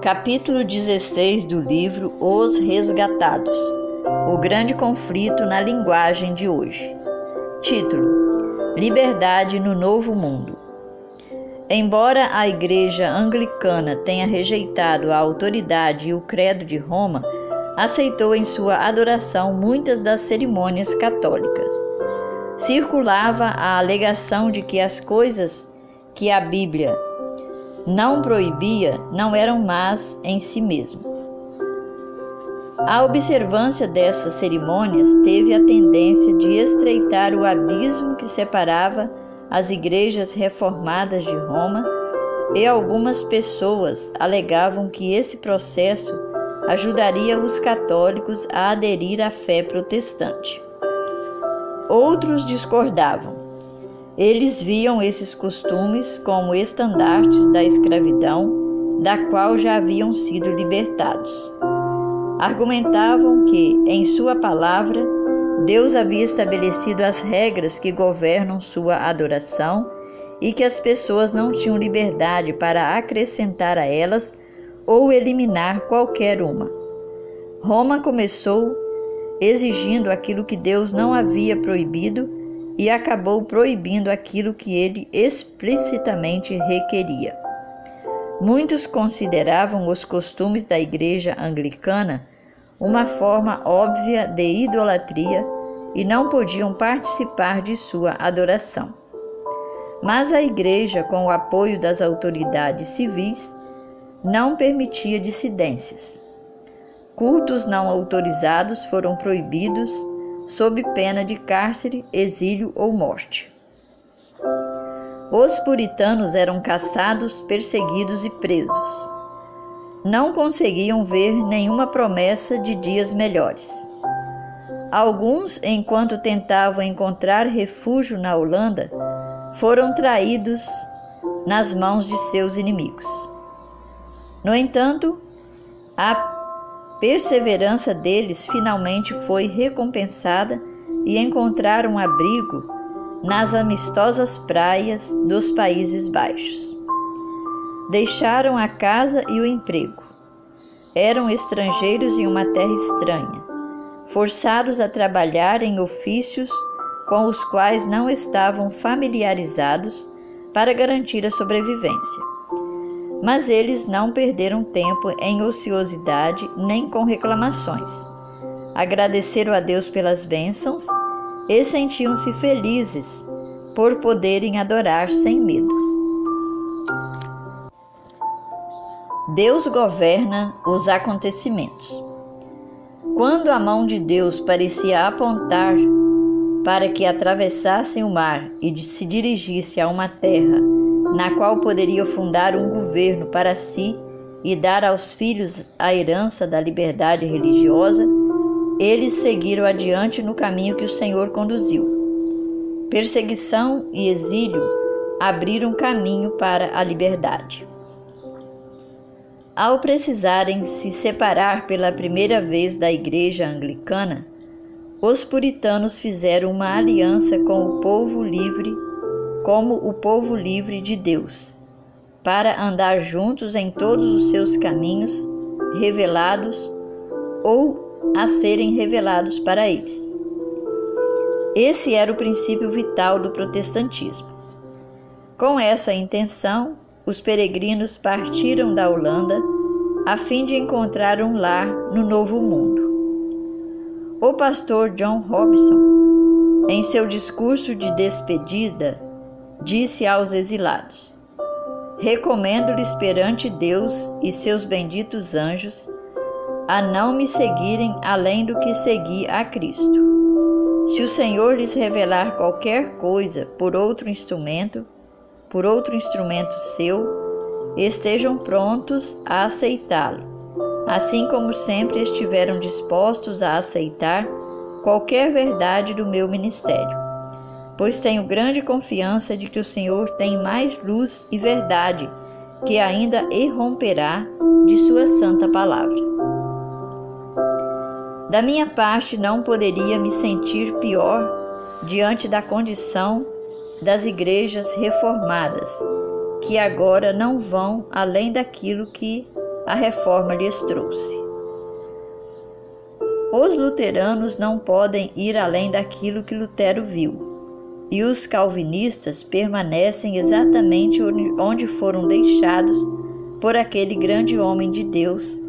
Capítulo 16 do livro Os Resgatados O Grande Conflito na Linguagem de Hoje. Título: Liberdade no Novo Mundo. Embora a Igreja Anglicana tenha rejeitado a autoridade e o credo de Roma, aceitou em sua adoração muitas das cerimônias católicas. Circulava a alegação de que as coisas que a Bíblia não proibia não eram más em si mesmo. A observância dessas cerimônias teve a tendência de estreitar o abismo que separava as igrejas reformadas de Roma, e algumas pessoas alegavam que esse processo ajudaria os católicos a aderir à fé protestante. Outros discordavam eles viam esses costumes como estandartes da escravidão, da qual já haviam sido libertados. Argumentavam que, em Sua palavra, Deus havia estabelecido as regras que governam sua adoração e que as pessoas não tinham liberdade para acrescentar a elas ou eliminar qualquer uma. Roma começou exigindo aquilo que Deus não havia proibido e acabou proibindo aquilo que ele explicitamente requeria. Muitos consideravam os costumes da Igreja Anglicana uma forma óbvia de idolatria e não podiam participar de sua adoração. Mas a Igreja, com o apoio das autoridades civis, não permitia dissidências. Cultos não autorizados foram proibidos sob pena de cárcere, exílio ou morte. Os puritanos eram caçados, perseguidos e presos. Não conseguiam ver nenhuma promessa de dias melhores. Alguns, enquanto tentavam encontrar refúgio na Holanda, foram traídos nas mãos de seus inimigos. No entanto, a perseverança deles finalmente foi recompensada e encontraram abrigo nas amistosas praias dos Países Baixos. Deixaram a casa e o emprego. Eram estrangeiros em uma terra estranha, forçados a trabalhar em ofícios com os quais não estavam familiarizados para garantir a sobrevivência. Mas eles não perderam tempo em ociosidade nem com reclamações. Agradeceram a Deus pelas bênçãos e sentiam-se felizes por poderem adorar sem medo. Deus governa os acontecimentos. Quando a mão de Deus parecia apontar para que atravessassem o mar e se dirigisse a uma terra na qual poderia fundar um governo para si e dar aos filhos a herança da liberdade religiosa, eles seguiram adiante no caminho que o Senhor conduziu. Perseguição e exílio abriram caminho para a liberdade. Ao precisarem se separar pela primeira vez da Igreja Anglicana, os puritanos fizeram uma aliança com o povo livre como o povo livre de Deus, para andar juntos em todos os seus caminhos, revelados ou a serem revelados para eles. Esse era o princípio vital do protestantismo. Com essa intenção, os peregrinos partiram da Holanda a fim de encontrar um lar no Novo Mundo. O pastor John Robson, em seu discurso de despedida, disse aos exilados: Recomendo-lhes perante Deus e seus benditos anjos a não me seguirem além do que segui a Cristo. Se o Senhor lhes revelar qualquer coisa por outro instrumento, por outro instrumento seu, estejam prontos a aceitá-lo, assim como sempre estiveram dispostos a aceitar qualquer verdade do meu ministério pois tenho grande confiança de que o Senhor tem mais luz e verdade que ainda irromperá de Sua santa palavra. Da minha parte, não poderia me sentir pior diante da condição das igrejas reformadas, que agora não vão além daquilo que a reforma lhes trouxe. Os luteranos não podem ir além daquilo que Lutero viu, e os calvinistas permanecem exatamente onde foram deixados por aquele grande homem de Deus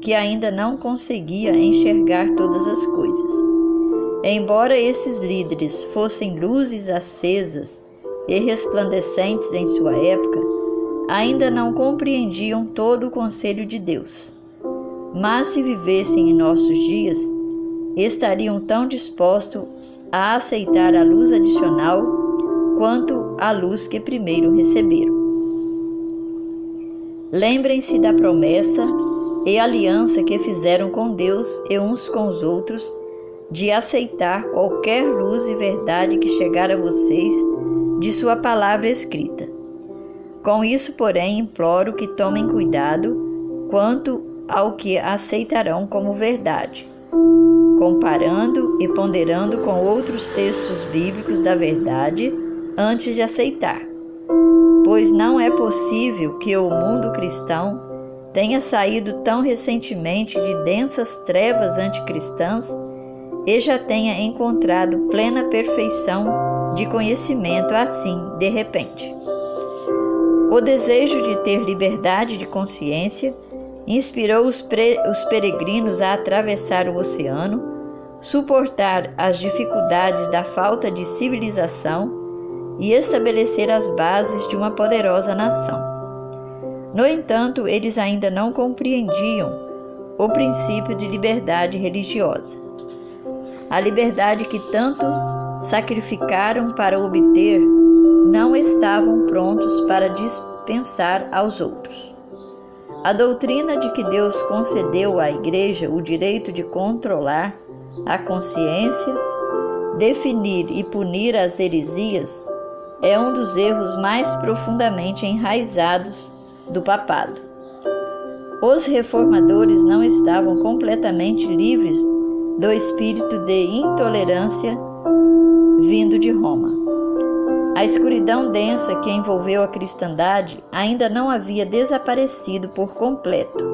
que ainda não conseguia enxergar todas as coisas. Embora esses líderes fossem luzes acesas e resplandecentes em sua época, ainda não compreendiam todo o conselho de Deus. Mas se vivessem em nossos dias, estariam tão dispostos a aceitar a luz adicional quanto a luz que primeiro receberam. Lembrem-se da promessa e aliança que fizeram com Deus e uns com os outros de aceitar qualquer luz e verdade que chegar a vocês de Sua palavra escrita. Com isso, porém, imploro que tomem cuidado quanto ao que aceitarão como verdade, comparando e ponderando com outros textos bíblicos da verdade antes de aceitar. Pois não é possível que o mundo cristão tenha saído tão recentemente de densas trevas anticristãs e já tenha encontrado plena perfeição de conhecimento assim, de repente. O desejo de ter liberdade de consciência inspirou os, os peregrinos a atravessar o oceano, suportar as dificuldades da falta de civilização e estabelecer as bases de uma poderosa nação. No entanto, eles ainda não compreendiam o princípio de liberdade religiosa. A liberdade que tanto sacrificaram para obter, não estavam prontos para dispensar aos outros. A doutrina de que Deus concedeu à Igreja o direito de controlar a consciência, definir e punir as heresias é um dos erros mais profundamente enraizados do papado. Os reformadores não estavam completamente livres do espírito de intolerância vindo de Roma. A escuridão densa que envolveu a cristandade ainda não havia desaparecido por completo.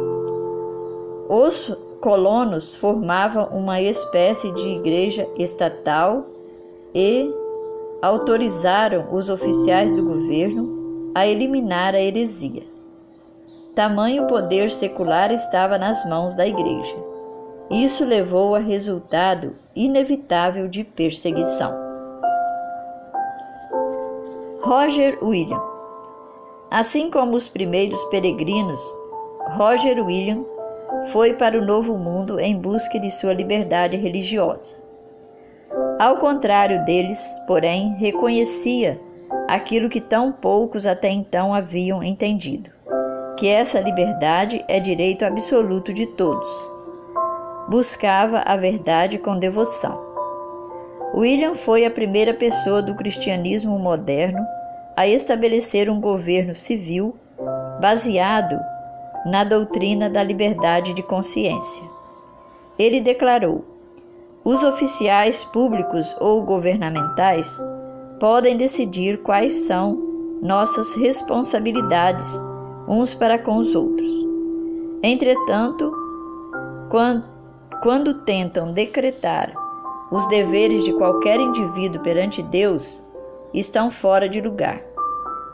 Os colonos formavam uma espécie de igreja estatal e autorizaram os oficiais do governo a eliminar a heresia. Tamanho poder secular estava nas mãos da igreja. Isso levou a resultado inevitável de perseguição. Roger William. Assim como os primeiros peregrinos, Roger William foi para o Novo Mundo em busca de sua liberdade religiosa. Ao contrário deles, porém, reconhecia aquilo que tão poucos até então haviam entendido: que essa liberdade é direito absoluto de todos. Buscava a verdade com devoção. William foi a primeira pessoa do cristianismo moderno a estabelecer um governo civil baseado na doutrina da liberdade de consciência. Ele declarou: os oficiais públicos ou governamentais podem decidir quais são nossas responsabilidades uns para com os outros. Entretanto, quando, quando tentam decretar os deveres de qualquer indivíduo perante Deus estão fora de lugar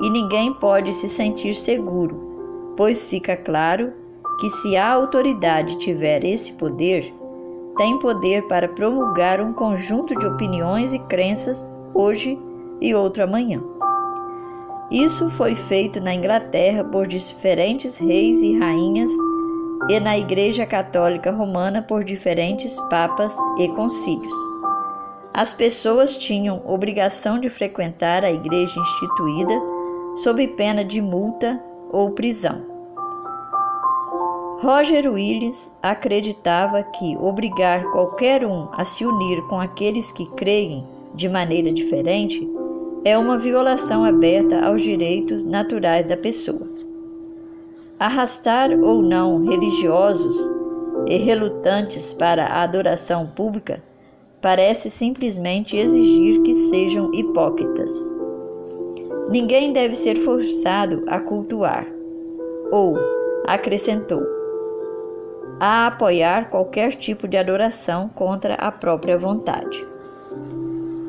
e ninguém pode se sentir seguro, pois fica claro que se a autoridade tiver esse poder, tem poder para promulgar um conjunto de opiniões e crenças hoje e outro amanhã. Isso foi feito na Inglaterra por diferentes reis e rainhas e na Igreja Católica Romana por diferentes papas e concílios. As pessoas tinham obrigação de frequentar a igreja instituída sob pena de multa ou prisão. Roger Willis acreditava que obrigar qualquer um a se unir com aqueles que creem de maneira diferente é uma violação aberta aos direitos naturais da pessoa. Arrastar ou não religiosos e relutantes para a adoração pública parece simplesmente exigir que sejam hipócritas. Ninguém deve ser forçado a cultuar, ou, acrescentou, a apoiar qualquer tipo de adoração contra a própria vontade.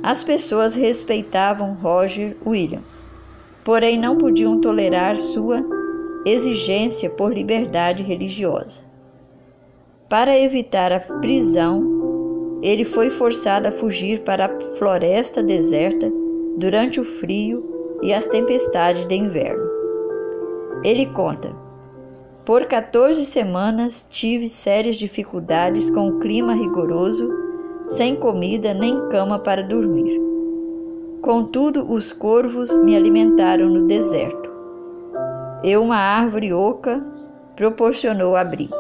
As pessoas respeitavam Roger William, porém não podiam tolerar sua exigência por liberdade religiosa. Para evitar a prisão, ele foi forçado a fugir para a floresta deserta durante o frio e as tempestades de inverno. Ele conta: Por 14 semanas tive sérias dificuldades com o clima rigoroso, sem comida nem cama para dormir. Contudo, os corvos me alimentaram no deserto. E uma árvore oca proporcionou abrigo.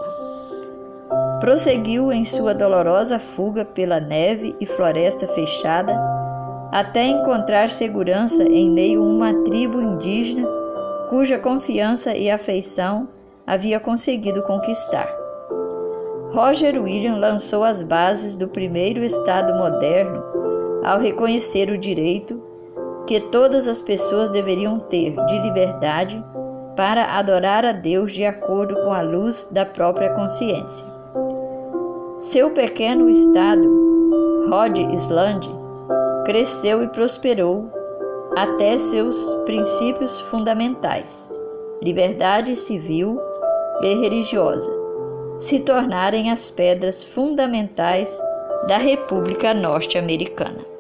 Prosseguiu em sua dolorosa fuga pela neve e floresta fechada até encontrar segurança em meio a uma tribo indígena cuja confiança e afeição havia conseguido conquistar. Roger William lançou as bases do primeiro Estado moderno ao reconhecer o direito que todas as pessoas deveriam ter de liberdade para adorar a Deus de acordo com a luz da própria consciência. Seu pequeno Estado, Rhode Island, cresceu e prosperou até seus princípios fundamentais, liberdade civil e religiosa, se tornarem as pedras fundamentais da República Norte-Americana.